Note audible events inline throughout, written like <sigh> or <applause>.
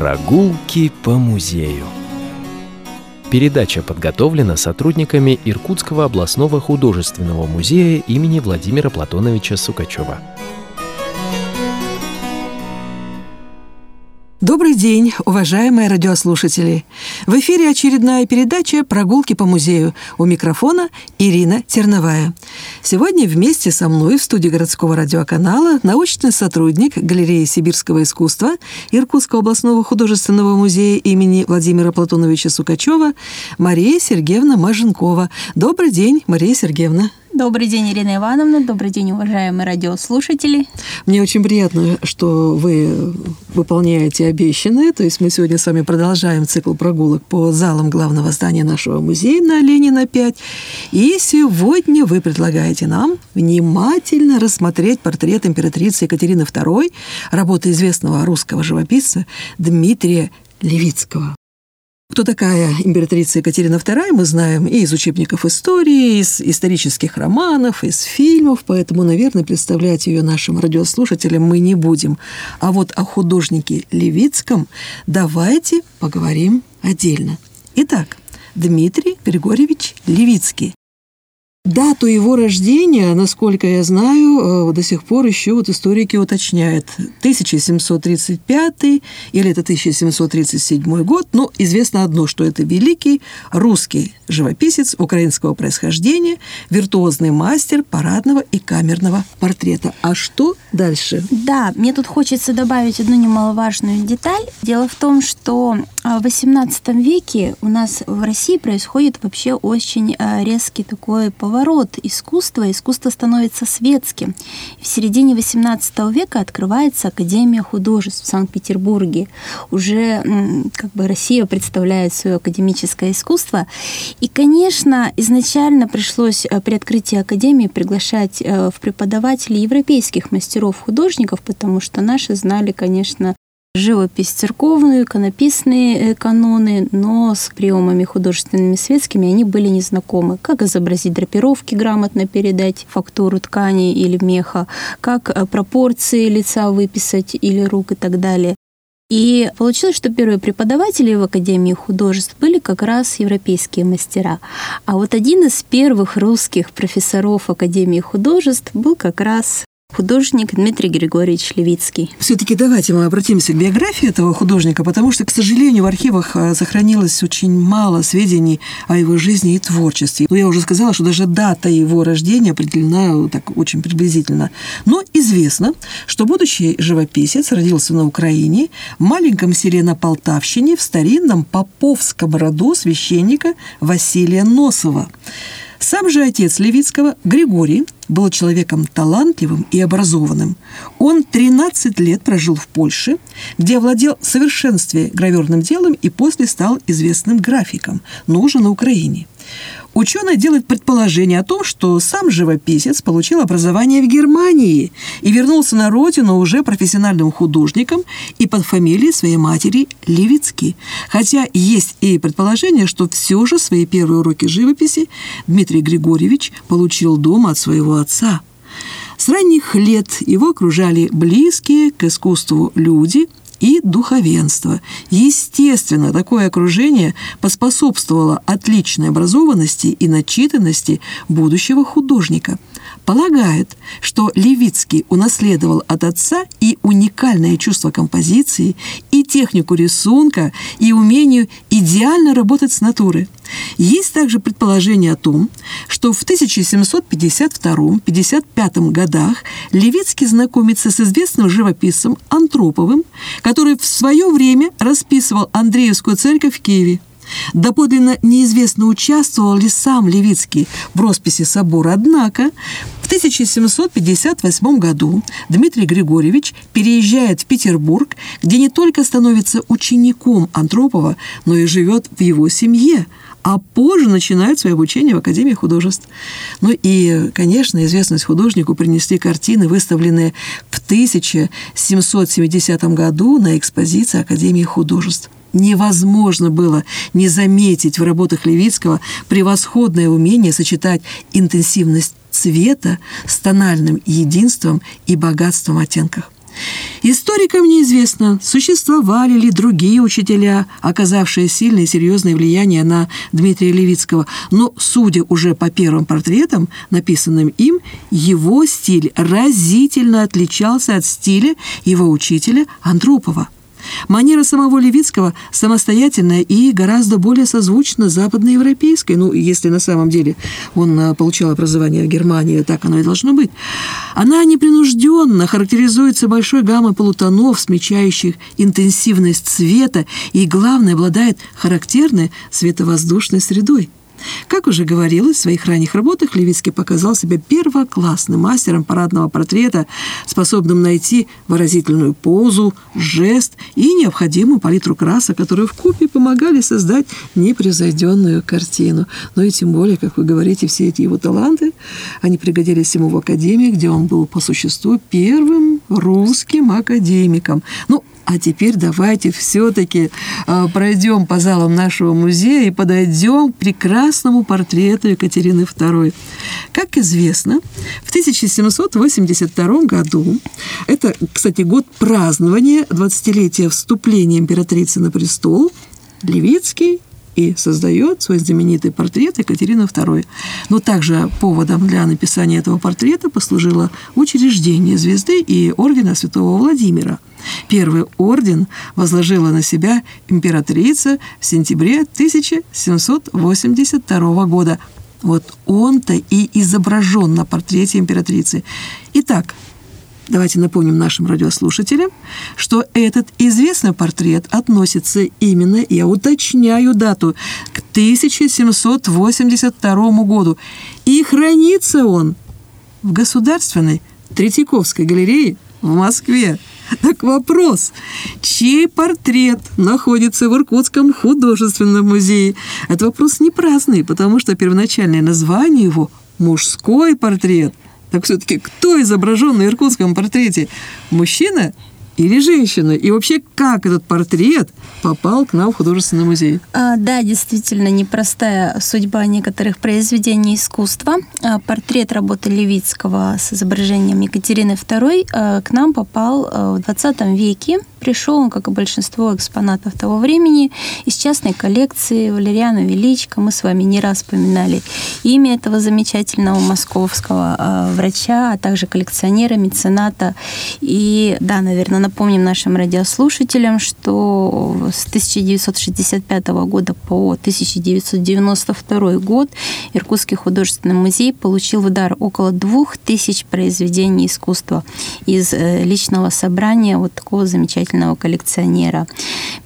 Прогулки по музею. Передача подготовлена сотрудниками Иркутского областного художественного музея имени Владимира Платоновича Сукачева. Добрый день, уважаемые радиослушатели! В эфире очередная передача «Прогулки по музею». У микрофона Ирина Терновая. Сегодня вместе со мной в студии городского радиоканала научный сотрудник Галереи сибирского искусства Иркутского областного художественного музея имени Владимира Платоновича Сукачева Мария Сергеевна Маженкова. Добрый день, Мария Сергеевна. Добрый день, Ирина Ивановна. Добрый день, уважаемые радиослушатели. Мне очень приятно, что вы выполняете обещанное. То есть мы сегодня с вами продолжаем цикл прогулок по залам главного здания нашего музея на Ленина 5. И сегодня вы предлагаете нам внимательно рассмотреть портрет императрицы Екатерины II, работы известного русского живописца Дмитрия Левицкого. Кто такая императрица Екатерина II, мы знаем и из учебников истории, из исторических романов, из фильмов, поэтому, наверное, представлять ее нашим радиослушателям мы не будем. А вот о художнике Левицком давайте поговорим отдельно. Итак, Дмитрий Григорьевич Левицкий. Дату его рождения, насколько я знаю, э, до сих пор еще вот историки уточняют. 1735 или это 1737 год. Но известно одно, что это великий русский живописец украинского происхождения, виртуозный мастер парадного и камерного портрета. А что дальше? Да, мне тут хочется добавить одну немаловажную деталь. Дело в том, что в XVIII веке у нас в России происходит вообще очень э, резкий такой поворот поворот искусства, искусство становится светским. В середине XVIII века открывается Академия художеств в Санкт-Петербурге. Уже как бы Россия представляет свое академическое искусство. И, конечно, изначально пришлось э, при открытии Академии приглашать э, в преподаватели европейских мастеров-художников, потому что наши знали, конечно, живопись церковную, иконописные э, каноны, но с приемами художественными светскими они были незнакомы. Как изобразить драпировки, грамотно передать фактуру ткани или меха, как э, пропорции лица выписать или рук и так далее. И получилось, что первые преподаватели в Академии художеств были как раз европейские мастера. А вот один из первых русских профессоров Академии художеств был как раз художник Дмитрий Григорьевич Левицкий. Все-таки давайте мы обратимся к биографии этого художника, потому что, к сожалению, в архивах а, сохранилось очень мало сведений о его жизни и творчестве. Но я уже сказала, что даже дата его рождения определена так очень приблизительно. Но известно, что будущий живописец родился на Украине, в маленьком селе на Полтавщине, в старинном Поповском роду священника Василия Носова. Сам же отец Левицкого, Григорий, был человеком талантливым и образованным. Он 13 лет прожил в Польше, где овладел в совершенстве граверным делом и после стал известным графиком, но уже на Украине. Ученый делает предположение о том, что сам живописец получил образование в Германии и вернулся на родину уже профессиональным художником и под фамилией своей матери Левицкий. Хотя есть и предположение, что все же свои первые уроки живописи Дмитрий Григорьевич получил дома от своего отца. С ранних лет его окружали близкие к искусству люди – и духовенство. Естественно, такое окружение поспособствовало отличной образованности и начитанности будущего художника. Полагают, что Левицкий унаследовал от отца и уникальное чувство композиции, и технику рисунка, и умение идеально работать с натурой. Есть также предположение о том, что в 1752-55 годах Левицкий знакомится с известным живописцем Антроповым, который в свое время расписывал Андреевскую церковь в Киеве. Доподлинно неизвестно, участвовал ли сам Левицкий в росписи собора, однако в 1758 году Дмитрий Григорьевич переезжает в Петербург, где не только становится учеником Антропова, но и живет в его семье, а позже начинает свое обучение в Академии художеств. Ну и, конечно, известность художнику принесли картины, выставленные в 1770 году на экспозиции Академии художеств невозможно было не заметить в работах Левицкого превосходное умение сочетать интенсивность цвета с тональным единством и богатством оттенков. Историкам неизвестно, существовали ли другие учителя, оказавшие сильное и серьезное влияние на Дмитрия Левицкого, но, судя уже по первым портретам, написанным им, его стиль разительно отличался от стиля его учителя Андропова – Манера самого Левицкого самостоятельная и гораздо более созвучна западноевропейской. Ну, если на самом деле он а, получал образование в Германии, так оно и должно быть. Она непринужденно характеризуется большой гаммой полутонов, смечающих интенсивность цвета и, главное, обладает характерной световоздушной средой. Как уже говорилось, в своих ранних работах Левицкий показал себя первоклассным мастером парадного портрета, способным найти выразительную позу, жест и необходимую палитру красок, которые в купе помогали создать непревзойденную картину. Но и тем более, как вы говорите, все эти его таланты, они пригодились ему в Академии, где он был по существу первым русским академиком. Ну, а теперь давайте все-таки э, пройдем по залам нашего музея и подойдем к прекрасному портрету Екатерины II. Как известно, в 1782 году, это, кстати, год празднования 20-летия вступления императрицы на престол, Левицкий и создает свой знаменитый портрет Екатерины II. Но также поводом для написания этого портрета послужило учреждение звезды и ордена Святого Владимира – Первый орден возложила на себя императрица в сентябре 1782 года. Вот он-то и изображен на портрете императрицы. Итак, давайте напомним нашим радиослушателям, что этот известный портрет относится именно, я уточняю дату, к 1782 году. И хранится он в Государственной Третьяковской галерее в Москве. Так вопрос, чей портрет находится в Иркутском художественном музее? Это вопрос не праздный, потому что первоначальное название его – мужской портрет. Так все-таки кто изображен на иркутском портрете? Мужчина или женщина? И вообще, как этот портрет попал к нам в художественный музей? А, да, действительно, непростая судьба некоторых произведений искусства. А, портрет работы Левицкого с изображением Екатерины II а, к нам попал а, в 20 веке Пришел он, как и большинство экспонатов того времени, из частной коллекции Валериана Величко. Мы с вами не раз вспоминали имя этого замечательного московского э, врача, а также коллекционера, мецената. И да, наверное, напомним нашим радиослушателям, что с 1965 года по 1992 год Иркутский художественный музей получил в дар около двух тысяч произведений искусства из э, личного собрания вот такого замечательного коллекционера.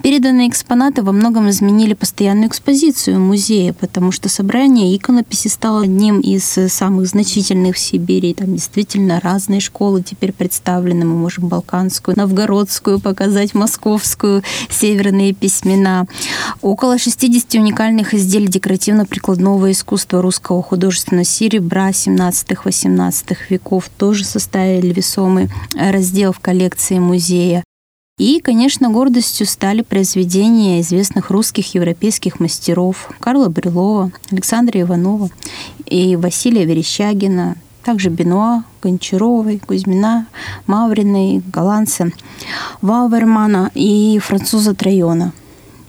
Переданные экспонаты во многом изменили постоянную экспозицию музея, потому что собрание иконописи стало одним из самых значительных в Сибири. Там действительно разные школы теперь представлены. Мы можем балканскую, новгородскую показать, московскую, северные письмена. Около 60 уникальных изделий декоративно-прикладного искусства русского художественного серебра 17-18 веков тоже составили весомый раздел в коллекции музея. И, конечно, гордостью стали произведения известных русских европейских мастеров Карла Брюлова, Александра Иванова и Василия Верещагина, также Бенуа, Гончаровой, Кузьмина, Мавриной, голландца Ваувермана и француза Трайона –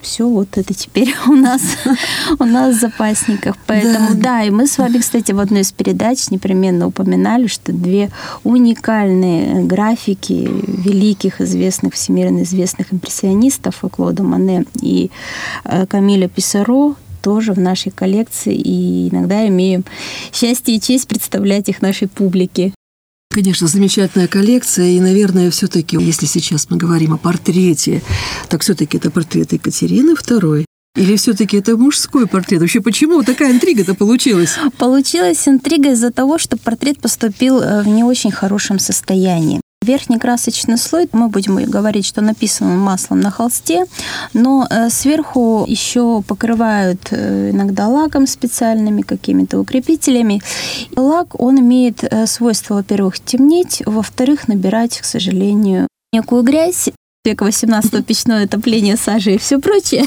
все вот это теперь <laughs> у нас, у нас в запасниках. Поэтому да. да, и мы с вами, кстати, в одной из передач непременно упоминали, что две уникальные графики великих, известных, всемирно известных импрессионистов Клода Мане и э, Камиля Писаро тоже в нашей коллекции, и иногда имеем счастье и честь представлять их нашей публике. Конечно, замечательная коллекция, и, наверное, все-таки, если сейчас мы говорим о портрете, так все-таки это портрет Екатерины II. Или все-таки это мужской портрет? Вообще, почему такая интрига-то получилась? Получилась интрига из-за того, что портрет поступил э, в не очень хорошем состоянии. Верхний красочный слой, мы будем говорить, что написан маслом на холсте, но э, сверху еще покрывают э, иногда лаком специальными какими-то укрепителями. Лак, он имеет э, свойство, во-первых, темнеть, во-вторых, набирать, к сожалению, некую грязь, века 18 <laughs> печное отопление сажи и все прочее.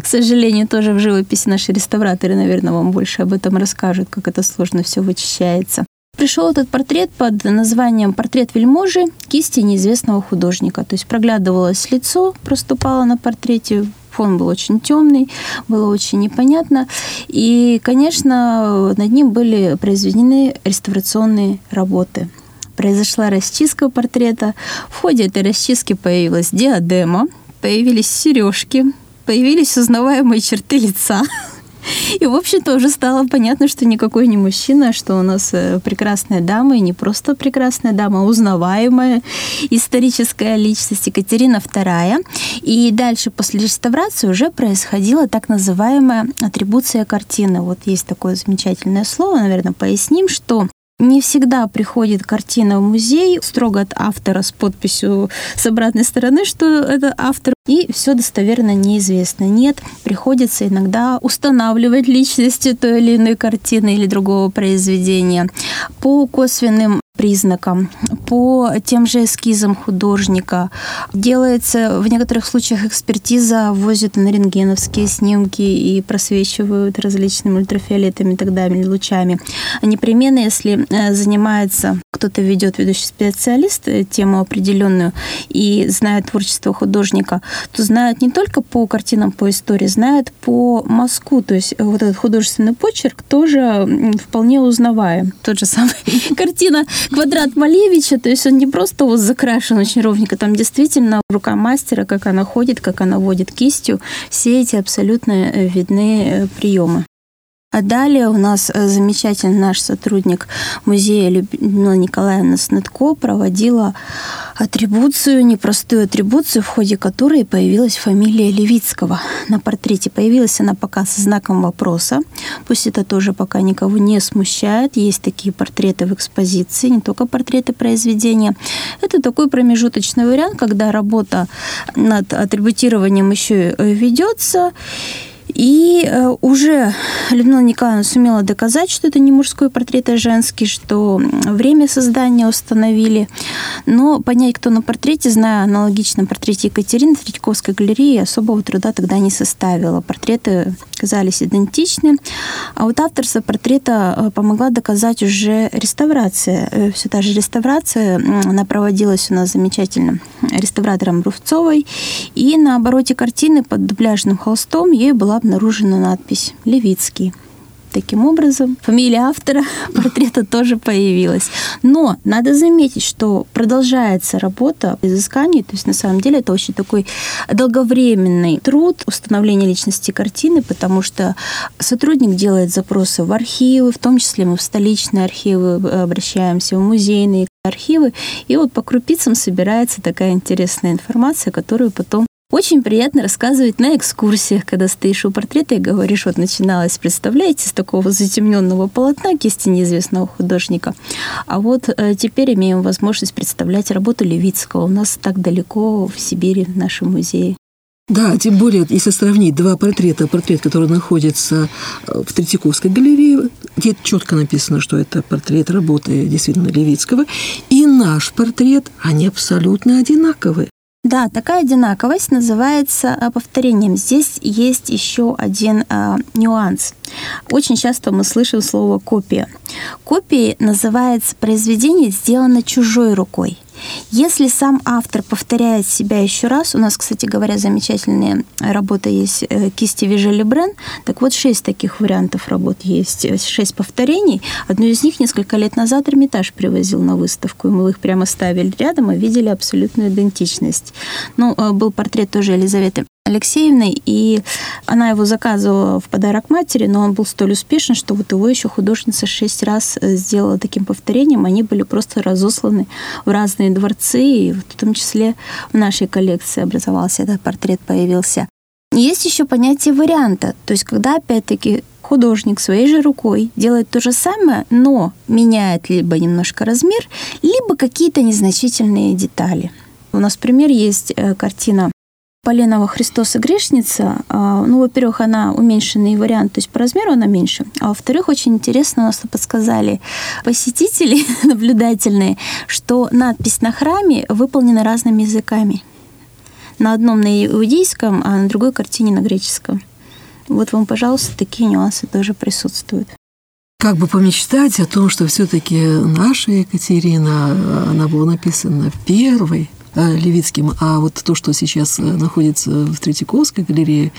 К сожалению, тоже в живописи наши реставраторы, наверное, вам больше об этом расскажут, как это сложно все вычищается. Пришел этот портрет под названием «Портрет вельможи кисти неизвестного художника». То есть проглядывалось лицо, проступало на портрете, фон был очень темный, было очень непонятно. И, конечно, над ним были произведены реставрационные работы. Произошла расчистка портрета. В ходе этой расчистки появилась диадема, появились сережки, появились узнаваемые черты лица. <laughs> И, в общем-то, уже стало понятно, что никакой не мужчина, что у нас э, прекрасная дама, и не просто прекрасная дама, а узнаваемая историческая личность Екатерина II. И дальше, после реставрации, уже происходила так называемая атрибуция картины. Вот есть такое замечательное слово, наверное, поясним, что не всегда приходит картина в музей строго от автора с подписью с обратной стороны, что это автор, и все достоверно неизвестно. Нет, приходится иногда устанавливать личности той или иной картины или другого произведения по косвенным признакам, по тем же эскизам художника. Делается в некоторых случаях экспертиза, возят на рентгеновские снимки и просвечивают различными ультрафиолетами и так далее, лучами. Непременно, если э, занимается кто-то ведет ведущий специалист э, тему определенную и знает творчество художника, то знают не только по картинам, по истории, знают по мазку. То есть вот этот художественный почерк тоже вполне узнаваем. Тот же самый картина «Квадрат Малевича», то есть он не просто вот закрашен очень ровненько, там действительно рука мастера, как она ходит, как она водит кистью, все эти абсолютно э, видны э, приемы. А далее у нас э, замечательный наш сотрудник музея Людмила Николаевна Снытко проводила атрибуцию, непростую атрибуцию, в ходе которой появилась фамилия Левицкого. На портрете появилась она пока со знаком вопроса. Пусть это тоже пока никого не смущает. Есть такие портреты в экспозиции, не только портреты произведения. Это такой промежуточный вариант, когда работа над атрибутированием еще ведется. И э, уже Людмила Николаевна сумела доказать, что это не мужской портрет, а женский, что время создания установили. Но понять, кто на портрете, зная аналогичном портрете Екатерины Третьяковской галереи, особого труда тогда не составило. Портреты казались идентичны. А вот авторство портрета э, помогла доказать уже реставрация. Э, Все та же реставрация, она проводилась у нас замечательным реставратором Рувцовой. И на обороте картины под дубляжным холстом ей была обнаружена надпись «Левицкий». Таким образом, фамилия автора <laughs> портрета тоже появилась. Но надо заметить, что продолжается работа изысканий, то есть на самом деле это очень такой долговременный труд установления личности картины, потому что сотрудник делает запросы в архивы, в том числе мы в столичные архивы обращаемся, в музейные архивы, и вот по крупицам собирается такая интересная информация, которую потом очень приятно рассказывать на экскурсиях, когда стоишь у портрета и говоришь, вот начиналось, представляете, с такого затемненного полотна кисти неизвестного художника. А вот э, теперь имеем возможность представлять работу Левицкого. У нас так далеко в Сибири, в нашем музее. Да, тем более, если сравнить два портрета, портрет, который находится э, в Третьяковской галерее, где четко написано, что это портрет работы действительно Левицкого, и наш портрет, они абсолютно одинаковые. Да, такая одинаковость называется э, повторением. Здесь есть еще один э, нюанс. Очень часто мы слышим слово копия. Копией называется произведение, сделано чужой рукой. Если сам автор повторяет себя еще раз, у нас, кстати говоря, замечательная работа есть э, кисти Вижели Брен, так вот шесть таких вариантов работ есть, э, шесть повторений. Одну из них несколько лет назад Эрмитаж привозил на выставку, и мы их прямо ставили рядом и видели абсолютную идентичность. Ну, э, был портрет тоже Елизаветы Алексеевной, и она его заказывала в подарок матери, но он был столь успешен, что вот его еще художница шесть раз э, сделала таким повторением. Они были просто разосланы в разные дворцы, и в том числе в нашей коллекции образовался этот портрет, появился. Есть еще понятие варианта, то есть когда опять-таки художник своей же рукой делает то же самое, но меняет либо немножко размер, либо какие-то незначительные детали. У нас пример есть э, картина Поленова «Христос и грешница», а, ну, во-первых, она уменьшенный вариант, то есть по размеру она меньше, а во-вторых, очень интересно нас подсказали посетители <laughs> наблюдательные, что надпись на храме выполнена разными языками. На одном на иудейском, а на другой картине на греческом. Вот вам, пожалуйста, такие нюансы тоже присутствуют. как бы помечтать о том, что все-таки наша Екатерина, она была написана первой Левицким, а вот то, что сейчас э, находится в Третьяковской галерее,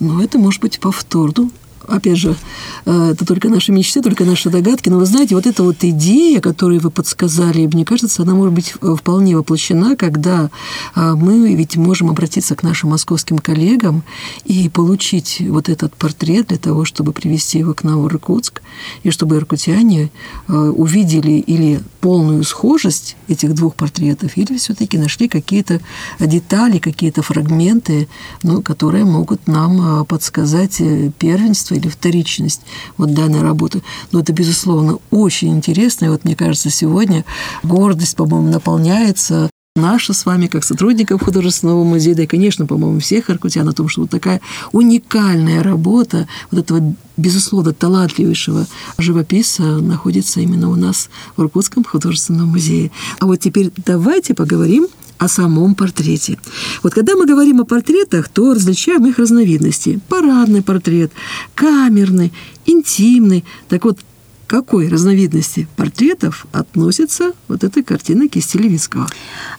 ну, это может быть повтор. Ну, опять же, э, это только наши мечты, только наши догадки. Но вы знаете, вот эта вот идея, которую вы подсказали, мне кажется, она может быть э, вполне воплощена, когда э, мы ведь можем обратиться к нашим московским коллегам и получить вот этот портрет для того, чтобы привести его к нам в Иркутск, и чтобы иркутяне увидели или полную схожесть этих двух портретов, или все-таки нашли какие-то детали, какие-то фрагменты, ну, которые могут нам подсказать первенство или вторичность вот данной работы. Но это, безусловно, очень интересно. И вот мне кажется, сегодня гордость, по-моему, наполняется наша с вами, как сотрудников художественного музея, да и, конечно, по-моему, всех аркутян о том, что вот такая уникальная работа вот этого, безусловно, талантливейшего живописца находится именно у нас в Иркутском художественном музее. А вот теперь давайте поговорим о самом портрете. Вот когда мы говорим о портретах, то различаем их разновидности. Парадный портрет, камерный, интимный. Так вот, какой разновидности портретов относится вот эта картина кисти Левицкого?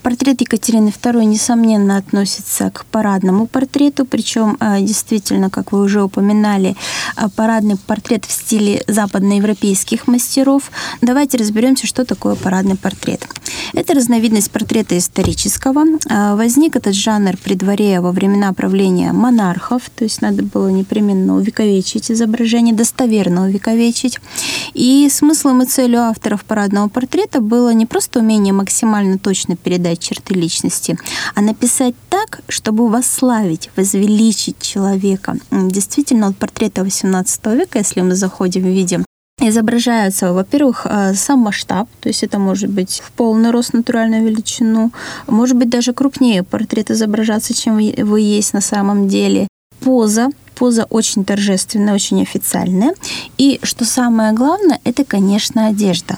Портрет Екатерины II, несомненно, относится к парадному портрету, причем э, действительно, как вы уже упоминали, э, парадный портрет в стиле западноевропейских мастеров. Давайте разберемся, что такое парадный портрет. Это разновидность портрета исторического. Э, возник этот жанр при дворе во времена правления монархов, то есть надо было непременно увековечить изображение, достоверно увековечить. И смыслом и целью авторов парадного портрета было не просто умение максимально точно передать черты личности, а написать так, чтобы восславить, возвеличить человека. Действительно, от портрета XVIII века, если мы заходим и видим изображаются, во-первых, э, сам масштаб, то есть это может быть в полный рост натуральную величину, может быть даже крупнее портрет изображаться, чем вы есть на самом деле. Поза, поза очень торжественная, очень официальная. И что самое главное, это, конечно, одежда.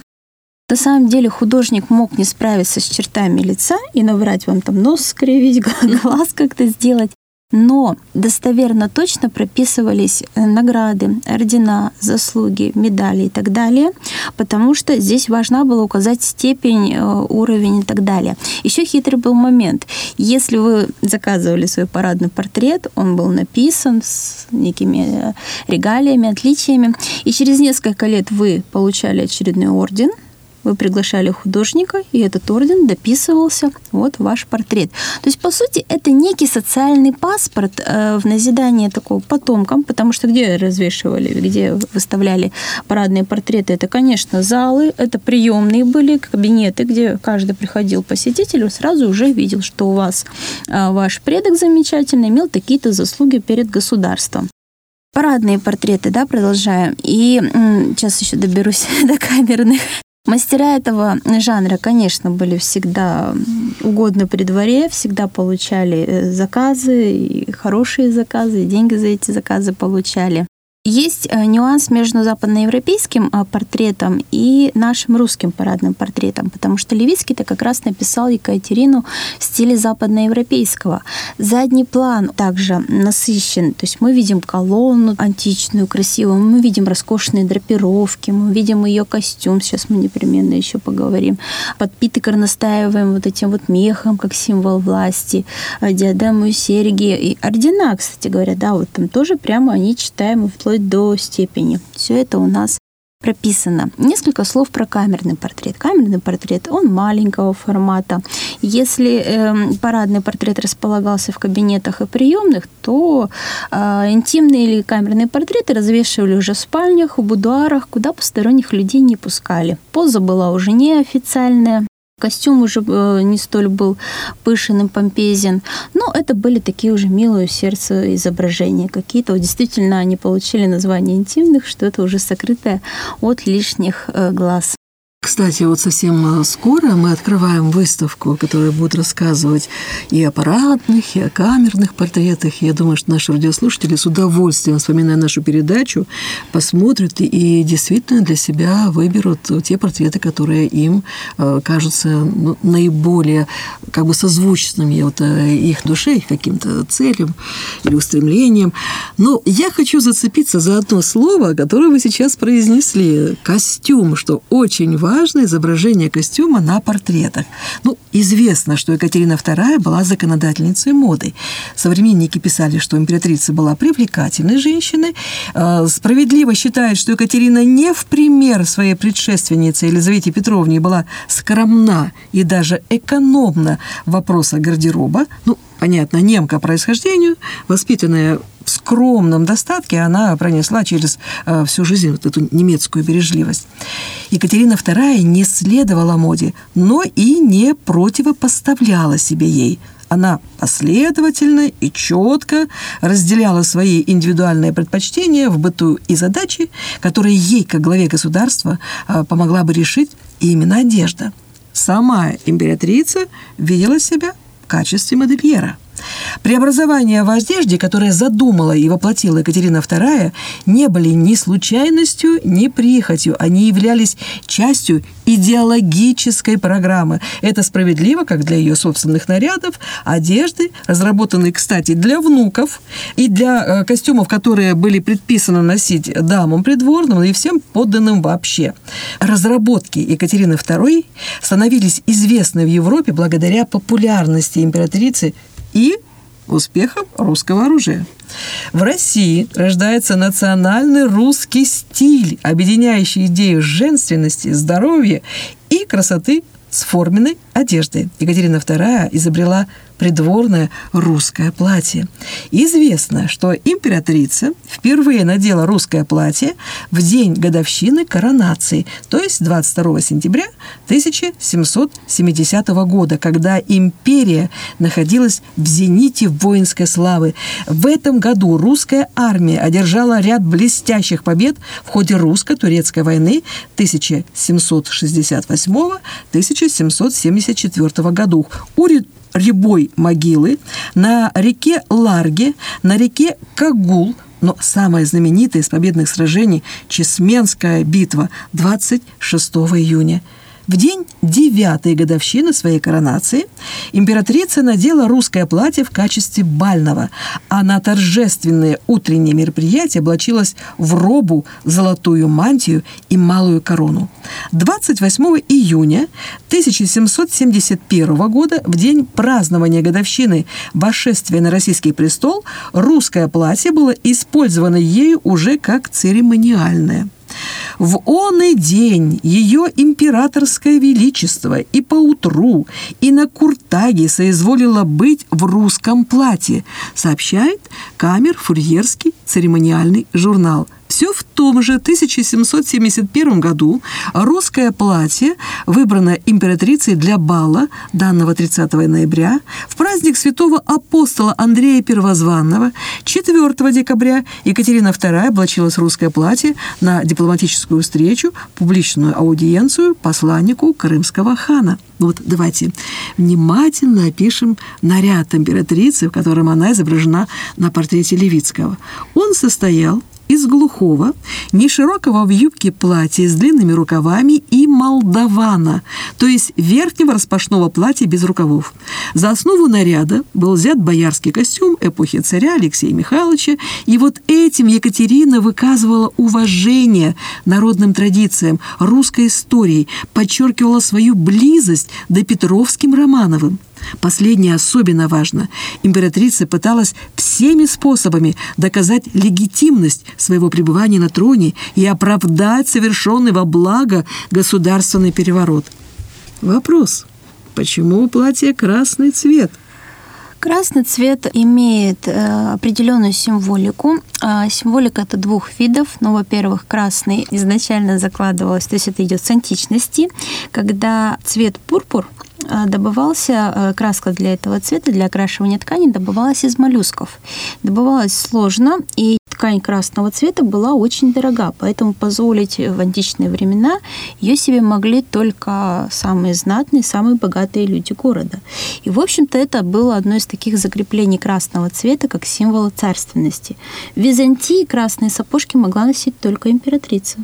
На самом деле художник мог не справиться с чертами лица и набрать вам там нос скривить, <laughs> глаз как-то сделать но достоверно точно прописывались э, награды, ордена, заслуги, медали и так далее, потому что здесь важно было указать степень, э, уровень и так далее. Еще хитрый был момент. Если вы заказывали свой парадный портрет, он был написан с некими э, регалиями, отличиями, и через несколько лет вы получали очередной орден – вы приглашали художника, и этот орден дописывался вот ваш портрет. То есть, по сути, это некий социальный паспорт э, в назидание такого потомкам, потому что где развешивали, где выставляли парадные портреты, это, конечно, залы, это приемные были, кабинеты, где каждый приходил посетитель, сразу уже видел, что у вас э, ваш предок замечательный имел такие-то заслуги перед государством парадные портреты, да, продолжаем. И сейчас еще доберусь <laughs> до камерных. Мастера этого жанра, конечно, были всегда угодны при дворе, всегда получали э, заказы, и хорошие заказы, и деньги за эти заказы получали. Есть э, нюанс между западноевропейским э, портретом и нашим русским парадным портретом, потому что Левицкий-то как раз написал Екатерину в стиле западноевропейского. Задний план также насыщен, то есть мы видим колонну античную, красивую, мы видим роскошные драпировки, мы видим ее костюм, сейчас мы непременно еще поговорим. Подпитый горностаевым вот этим вот мехом, как символ власти, э, диадему и серьги, и ордена, кстати говоря, да, вот там тоже прямо они читаемы вплоть вплоть до степени. Все это у нас прописано. Несколько слов про камерный портрет. Камерный портрет, он маленького формата. Если э, парадный портрет располагался в кабинетах и приемных, то э, интимные или камерные портреты развешивали уже в спальнях, в будуарах, куда посторонних людей не пускали. Поза была уже неофициальная, Костюм уже э, не столь был пышен и помпезен, но это были такие уже милые сердце изображения какие-то. Действительно, они получили название интимных, что это уже сокрытое от лишних э, глаз. Кстати, вот совсем э, скоро мы открываем выставку, которая будет рассказывать и о парадных, и о камерных портретах. Я думаю, что наши радиослушатели с удовольствием, вспоминая нашу передачу, посмотрят и действительно для себя выберут те портреты, которые им э, кажутся ну, наиболее как бы созвучными вот э, их душе, их каким-то целям или устремлениям. Но я хочу зацепиться за одно слово, которое вы сейчас произнесли. Костюм, что очень важно изображение костюма на портретах. Ну, известно, что Екатерина II была законодательницей моды. Современники писали, что императрица была привлекательной женщиной. Э, справедливо считают, что Екатерина не в пример своей предшественнице Елизавете Петровне была скромна и даже экономна в вопросах гардероба. Ну, понятно, немка происхождению, воспитанная в скромном достатке, она пронесла через э, всю жизнь вот эту немецкую бережливость. Екатерина II не следовала моде, но и не противопоставляла себе ей. Она последовательно и четко разделяла свои индивидуальные предпочтения в быту и задачи, которые ей, как главе государства, э, помогла бы решить именно одежда – сама императрица видела себя качестве модельера – Преобразования в одежде, которые задумала и воплотила Екатерина II, не были ни случайностью, ни прихотью. Они являлись частью идеологической программы. Это справедливо как для ее собственных нарядов, одежды, разработанной, кстати, для внуков и для э, костюмов, которые были предписаны носить дамам придворным и всем подданным вообще. Разработки Екатерины II становились известны в Европе благодаря популярности императрицы и успехом русского оружия. В России рождается национальный русский стиль, объединяющий идею женственности, здоровья и красоты с форменной одеждой. Екатерина II изобрела придворное русское платье. Известно, что императрица впервые надела русское платье в день годовщины коронации, то есть 22 сентября 1770 года, когда империя находилась в зените воинской славы. В этом году русская армия одержала ряд блестящих побед в ходе русско-турецкой войны 1768-1774 годов. Рябой могилы, на реке Ларге, на реке Кагул, но самое знаменитое из победных сражений – Чесменская битва 26 июня – в день девятой годовщины своей коронации императрица надела русское платье в качестве бального, а на торжественные утренние мероприятия облачилась в робу, золотую мантию и малую корону. 28 июня 1771 года, в день празднования годовщины восшествия на российский престол, русское платье было использовано ею уже как церемониальное. В он и день ее императорское величество и поутру, и на Куртаге соизволило быть в русском платье, сообщает Камер-Фурьерский церемониальный журнал – все в том же 1771 году русское платье выбрано императрицей для бала, данного 30 ноября, в праздник святого апостола Андрея Первозванного, 4 декабря Екатерина II облачилась в русское платье на дипломатическую встречу, публичную аудиенцию посланнику крымского хана. Вот давайте внимательно опишем наряд императрицы, в котором она изображена на портрете Левицкого. Он состоял из глухого, неширокого в юбке платья с длинными рукавами и молдавана, то есть верхнего распашного платья без рукавов. За основу наряда был взят боярский костюм эпохи царя Алексея Михайловича, и вот этим Екатерина выказывала уважение народным традициям, русской истории, подчеркивала свою близость до Петровским Романовым. Последнее особенно важно. Императрица пыталась всеми способами доказать легитимность своего пребывания на троне и оправдать совершенный во благо государственный переворот. Вопрос. Почему платье красный цвет? Красный цвет имеет э, определенную символику. Э, символика это двух видов. Ну, во-первых, красный изначально закладывалось, то есть это идет с античности, когда цвет пурпур добывался, э, краска для этого цвета, для окрашивания ткани добывалась из моллюсков. Добывалась сложно, и ткань красного цвета была очень дорога, поэтому позволить в античные времена ее себе могли только самые знатные, самые богатые люди города. И, в общем-то, это было одно из таких закреплений красного цвета как символа царственности. В Византии красные сапожки могла носить только императрица.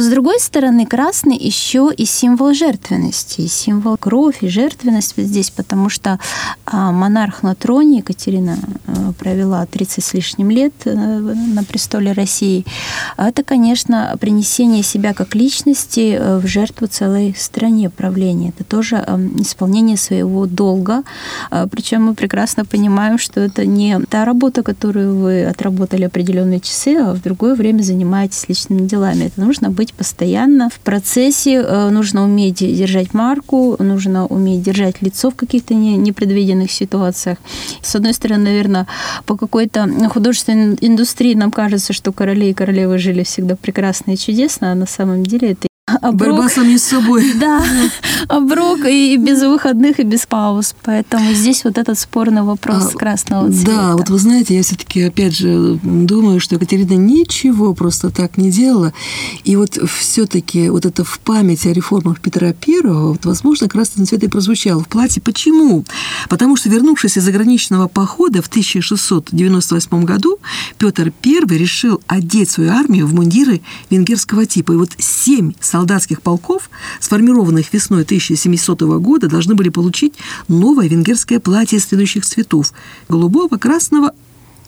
С другой стороны, красный еще и символ жертвенности, символ кровь и жертвенность здесь, потому что а, монарх на троне Екатерина э, провела 30 с лишним лет э, на престоле России. Это, конечно, принесение себя как личности э, в жертву целой стране правления. Это тоже исполнение своего долга. Причем мы прекрасно понимаем, что это не та работа, которую вы отработали определенные часы, а в другое время занимаетесь личными делами. Это нужно быть постоянно в процессе, нужно уметь держать марку, нужно уметь держать лицо в каких-то непредвиденных ситуациях. С одной стороны, наверное, по какой-то художественной индустрии нам кажется, что короли и королевы жили всегда прекрасно и чудесно, а на самом деле это оброк. Борьба сами с собой. <laughs> Да, оброк и без выходных, и без пауз. Поэтому здесь вот этот спорный вопрос а, красного цвета. Да, вот вы знаете, я все-таки, опять же, думаю, что Екатерина ничего просто так не делала. И вот все-таки вот это в память о реформах Петра Первого, вот, возможно, красный цвет и прозвучал в платье. Почему? Потому что, вернувшись из заграничного похода в 1698 году, Петр I решил одеть свою армию в мундиры венгерского типа. И вот семь солдат солдатских полков, сформированных весной 1700 года, должны были получить новое венгерское платье следующих цветов – голубого, красного,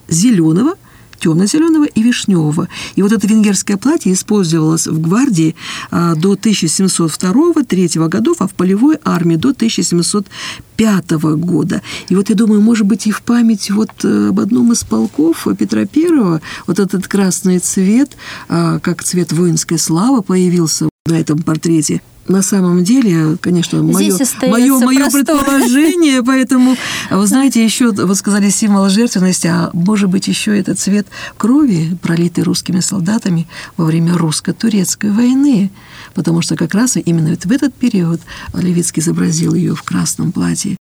зеленого – темно-зеленого и вишневого. И вот это венгерское платье использовалось в гвардии а, до 1702-3 годов, а в полевой армии до 1705 года. И вот я думаю, может быть, и в память вот э, об одном из полков Петра Первого вот этот красный цвет, а, как цвет воинской славы, появился на этом портрете. На самом деле, конечно, мое, мое, мое предположение, <laughs> поэтому, вы знаете, еще вы сказали символ жертвенности, а может быть еще этот цвет крови, пролитый русскими солдатами во время русско-турецкой войны, потому что как раз именно в этот период Левицкий изобразил ее в красном платье.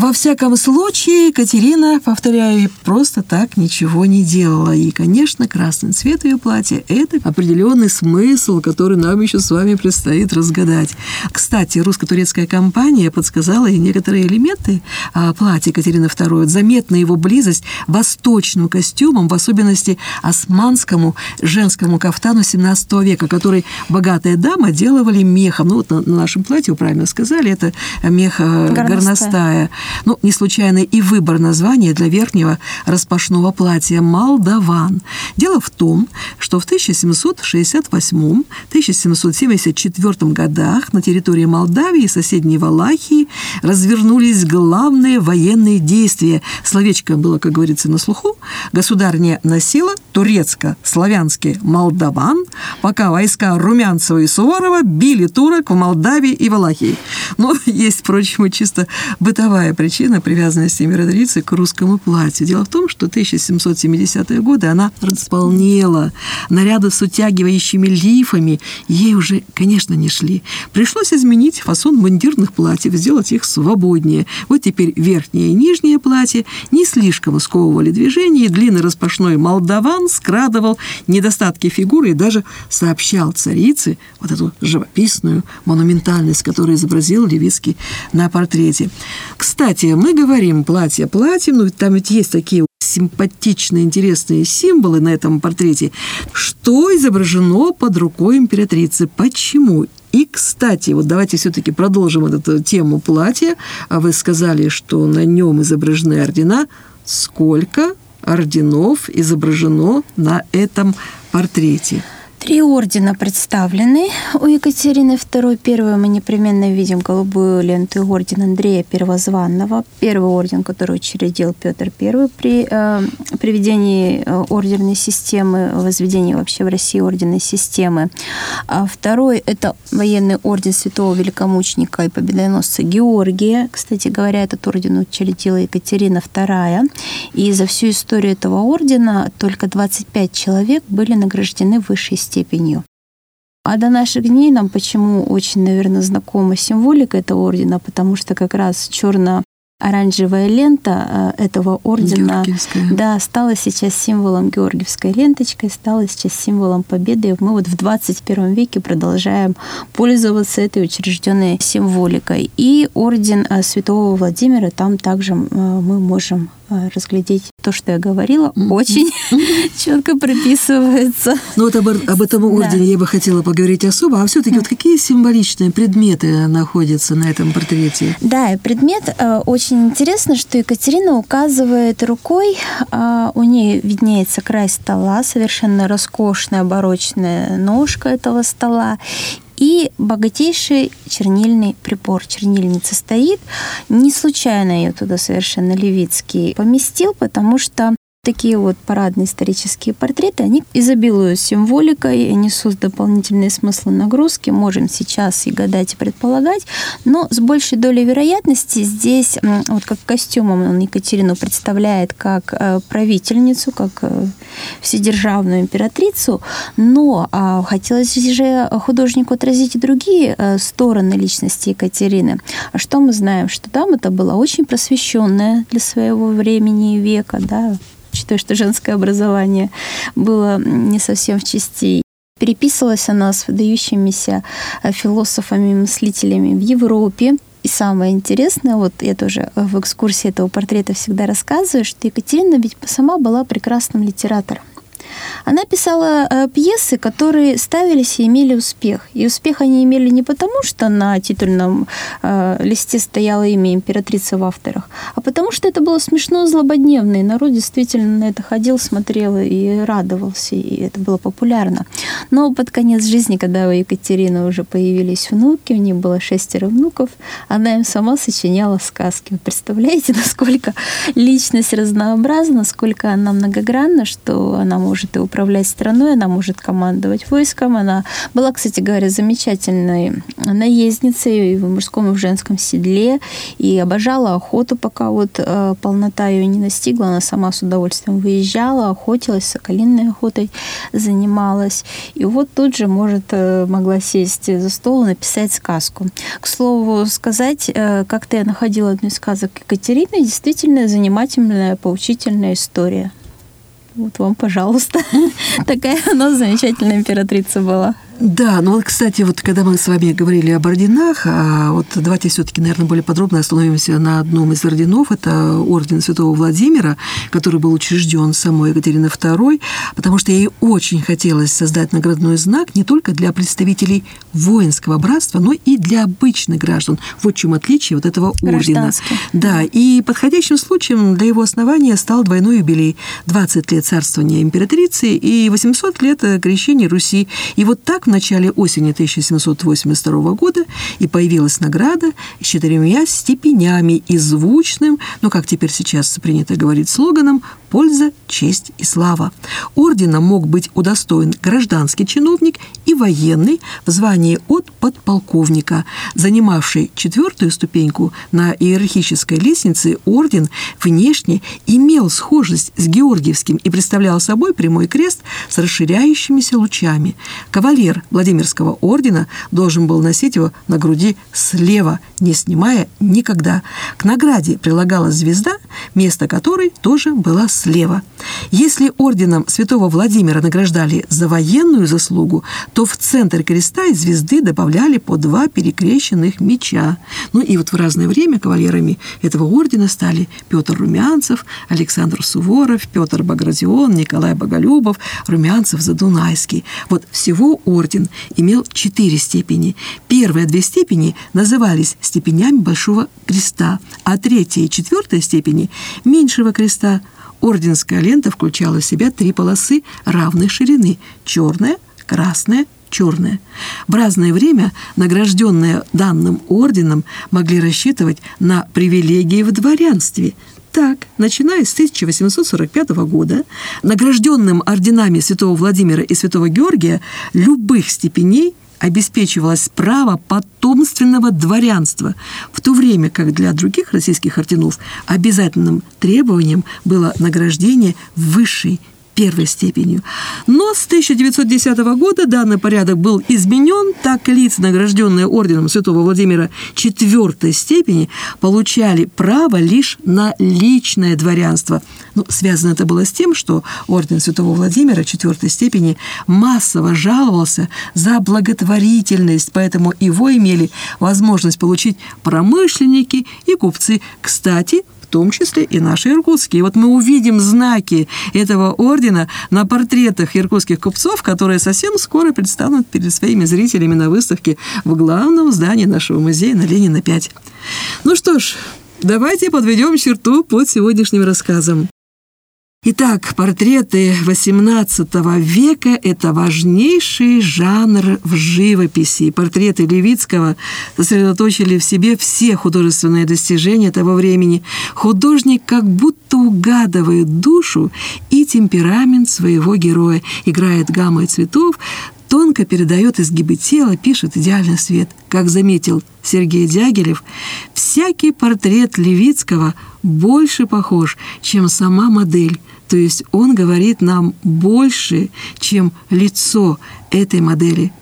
Во всяком случае, Екатерина, повторяю, просто так ничего не делала. И, конечно, красный цвет ее платья – это определенный смысл, который нам еще с вами предстоит разгадать. Кстати, русско-турецкая компания подсказала и некоторые элементы а, платья Екатерины II. Заметна его близость восточным костюмам, в особенности османскому женскому кафтану 17 века, который богатая дама делали мехом. Ну, вот на, на нашем платье, вы правильно сказали, это мех а, горностая. горностая. Ну, не случайно и выбор названия для верхнего распашного платья «Молдаван». Дело в том, что в 1768-1774 годах на территории Молдавии и соседней Валахии развернулись главные военные действия. Словечко было, как говорится, на слуху. Государня носила турецко-славянский молдаван, пока войска Румянцева и Суворова били турок в Молдавии и Валахии. Но <laughs> есть, впрочем, чисто бытовая причина привязанности императрицы к русскому платью. Дело в том, что 1770-е годы она располнела. Наряды с утягивающими лифами ей уже, конечно, не шли. Пришлось изменить фасон мундирных платьев, сделать их свободнее. Вот теперь верхнее и нижнее платье не слишком сковывали движение, и длинный распашной молдаван скрадывал недостатки фигуры и даже сообщал царице вот эту живописную монументальность, которую изобразил Левицкий на портрете. Кстати, кстати, мы говорим платье платьем, ну там ведь есть такие симпатичные, интересные символы на этом портрете. Что изображено под рукой императрицы? Почему? И, кстати, вот давайте все-таки продолжим эту тему платья. А вы сказали, что на нем изображены ордена. Сколько орденов изображено на этом портрете? Три ордена представлены у Екатерины II. Первый мы непременно видим голубую ленту орден Андрея Первозванного. Первый орден, который учредил Петр I при э, приведении э, ордерной системы, возведении вообще в России орденной системы. А второй – это военный орден святого великомученика и победоносца Георгия. Кстати говоря, этот орден учредила Екатерина II. И за всю историю этого ордена только 25 человек были награждены высшей степенью степенью. А до наших дней нам почему очень, наверное, знакома символика этого ордена, потому что как раз черно оранжевая лента э, этого ордена да, стала сейчас символом Георгиевской ленточкой, стала сейчас символом победы. Мы вот в 21 веке продолжаем пользоваться этой учрежденной символикой. И орден э, Святого Владимира, там также э, мы можем разглядеть то, что я говорила, mm-hmm. очень <laughs> четко прописывается. Ну вот об, об этом ордене да. я бы хотела поговорить особо. А все-таки mm-hmm. вот какие символичные предметы находятся на этом портрете? Да, предмет очень очень интересно, что Екатерина указывает рукой, а у нее виднеется край стола, совершенно роскошная барочная ножка этого стола, и богатейший чернильный прибор. Чернильница стоит. Не случайно ее туда совершенно Левицкий поместил, потому что Такие вот парадные исторические портреты, они изобилуют символикой, несут дополнительные смыслы нагрузки. Можем сейчас и гадать, и предполагать, но с большей долей вероятности здесь, вот как костюмом он Екатерину представляет как э, правительницу, как э, вседержавную императрицу, но а, хотелось же художнику отразить и другие э, стороны личности Екатерины. А что мы знаем? Что там это была очень просвещенная для своего времени и века, да, считаю, что женское образование было не совсем в части. Переписывалась она с выдающимися э, философами, мыслителями в Европе. И самое интересное, вот я тоже в экскурсии этого портрета всегда рассказываю, что Екатерина ведь сама была прекрасным литератором. Она писала э, пьесы, которые ставились и имели успех. И успех они имели не потому, что на титульном э, листе стояло имя императрицы в авторах, а потому что это было смешно, злободневно, и народ действительно на это ходил, смотрел и радовался, и это было популярно. Но под конец жизни, когда у Екатерины уже появились внуки, у нее было шестеро внуков, она им сама сочиняла сказки. Вы представляете, <laughs> насколько личность разнообразна, насколько она многогранна, что она может может и управлять страной, она может командовать войском. Она была, кстати говоря, замечательной наездницей в мужском и в женском седле и обожала охоту, пока вот э, полнота ее не настигла. Она сама с удовольствием выезжала, охотилась, соколиной охотой занималась. И вот тут же, может, э, могла сесть за стол и написать сказку. К слову сказать, э, как-то я находила одну из сказок Екатерины, действительно занимательная, поучительная история. Вот вам, пожалуйста. <laughs> Такая она замечательная императрица была. Да, ну вот, кстати, вот когда мы с вами говорили об орденах, а вот давайте все-таки, наверное, более подробно остановимся на одном из орденов. Это орден Святого Владимира, который был учрежден самой Екатериной II, потому что ей очень хотелось создать наградной знак не только для представителей воинского братства, но и для обычных граждан. Вот в чем отличие вот этого ордена. Да, и подходящим случаем для его основания стал двойной юбилей. 20 лет царствования императрицы и 800 лет крещения Руси. И вот так начале осени 1782 года и появилась награда с четырьмя степенями и звучным, ну, как теперь сейчас принято говорить слоганом, польза, честь и слава. Ордена мог быть удостоен гражданский чиновник и военный в звании от подполковника. Занимавший четвертую ступеньку на иерархической лестнице, орден внешне имел схожесть с Георгиевским и представлял собой прямой крест с расширяющимися лучами. Кавалер Владимирского ордена должен был носить его на груди слева, не снимая никогда. К награде прилагалась звезда, место которой тоже была слева. Если орденом святого Владимира награждали за военную заслугу, то в центр креста и звезды добавляли по два перекрещенных меча. Ну и вот в разное время кавалерами этого ордена стали Петр Румянцев, Александр Суворов, Петр Багратион, Николай Боголюбов, Румянцев-Задунайский. Вот всего орден имел четыре степени. Первые две степени назывались степенями Большого Креста, а третья и четвертая степени – Меньшего Креста – Орденская лента включала в себя три полосы равной ширины – черная, красная, черная. В разное время награжденные данным орденом могли рассчитывать на привилегии в дворянстве. Так, начиная с 1845 года, награжденным орденами святого Владимира и святого Георгия любых степеней обеспечивалось право потомственного дворянства, в то время как для других российских орденов обязательным требованием было награждение высшей первой степенью. Но с 1910 года данный порядок был изменен, так лица, награжденные орденом святого Владимира четвертой степени, получали право лишь на личное дворянство. Ну, связано это было с тем, что орден святого Владимира четвертой степени массово жаловался за благотворительность, поэтому его имели возможность получить промышленники и купцы. Кстати, том числе и наши иркутские. Вот мы увидим знаки этого ордена на портретах иркутских купцов, которые совсем скоро предстанут перед своими зрителями на выставке в главном здании нашего музея на Ленина 5. Ну что ж, давайте подведем черту под сегодняшним рассказом. Итак, портреты XVIII века – это важнейший жанр в живописи. Портреты Левицкого сосредоточили в себе все художественные достижения того времени. Художник как будто угадывает душу и темперамент своего героя, играет гаммой цветов, тонко передает изгибы тела, пишет идеальный свет. Как заметил Сергей Дягилев, всякий портрет Левицкого больше похож, чем сама модель. То есть он говорит нам больше, чем лицо этой модели.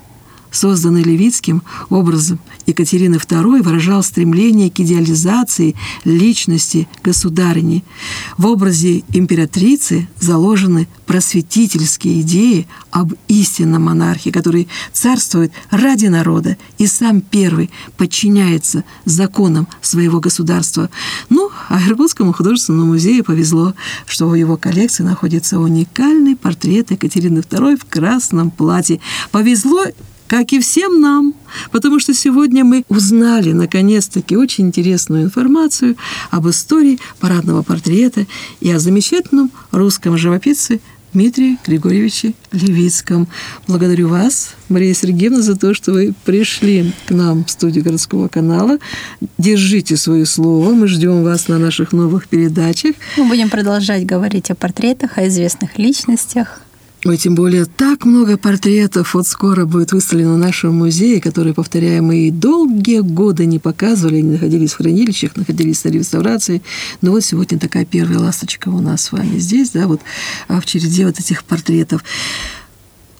Созданный Левицким образом Екатерины II выражал стремление к идеализации личности государыни. В образе императрицы заложены просветительские идеи об истинном монархе, который царствует ради народа и сам первый подчиняется законам своего государства. Ну, а Иркутскому художественному музею повезло, что в его коллекции находится уникальный портрет Екатерины II в красном платье. Повезло как и всем нам, потому что сегодня мы узнали, наконец-таки, очень интересную информацию об истории парадного портрета и о замечательном русском живописце Дмитрии Григорьевиче Левицком. Благодарю вас, Мария Сергеевна, за то, что вы пришли к нам в студию городского канала. Держите свое слово. Мы ждем вас на наших новых передачах. Мы будем продолжать говорить о портретах, о известных личностях. Ой, тем более так много портретов вот скоро будет выставлено в нашем музее, которые, повторяем, мы и долгие годы не показывали, они находились в хранилищах, находились на реставрации. Но вот сегодня такая первая ласточка у нас с вами здесь, да, вот а в череде вот этих портретов.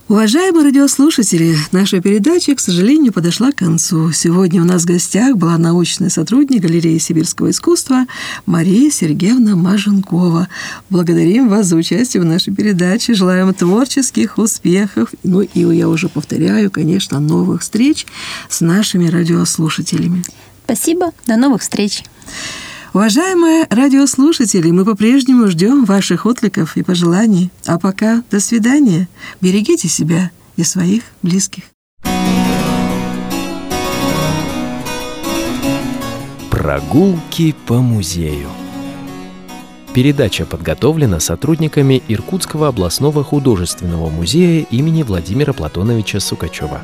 Уважаемые радиослушатели, наша передача, к сожалению, подошла к концу. Сегодня у нас в гостях была научный сотрудник галереи сибирского искусства Мария Сергеевна Маженкова. Благодарим вас за участие в нашей передаче. Желаем творческих успехов. Ну и я уже повторяю, конечно, новых встреч с нашими радиослушателями. Спасибо. До новых встреч. Уважаемые радиослушатели, мы по-прежнему ждем ваших откликов и пожеланий. А пока до свидания. Берегите себя и своих близких. Прогулки по музею. Передача подготовлена сотрудниками Иркутского областного художественного музея имени Владимира Платоновича Сукачева.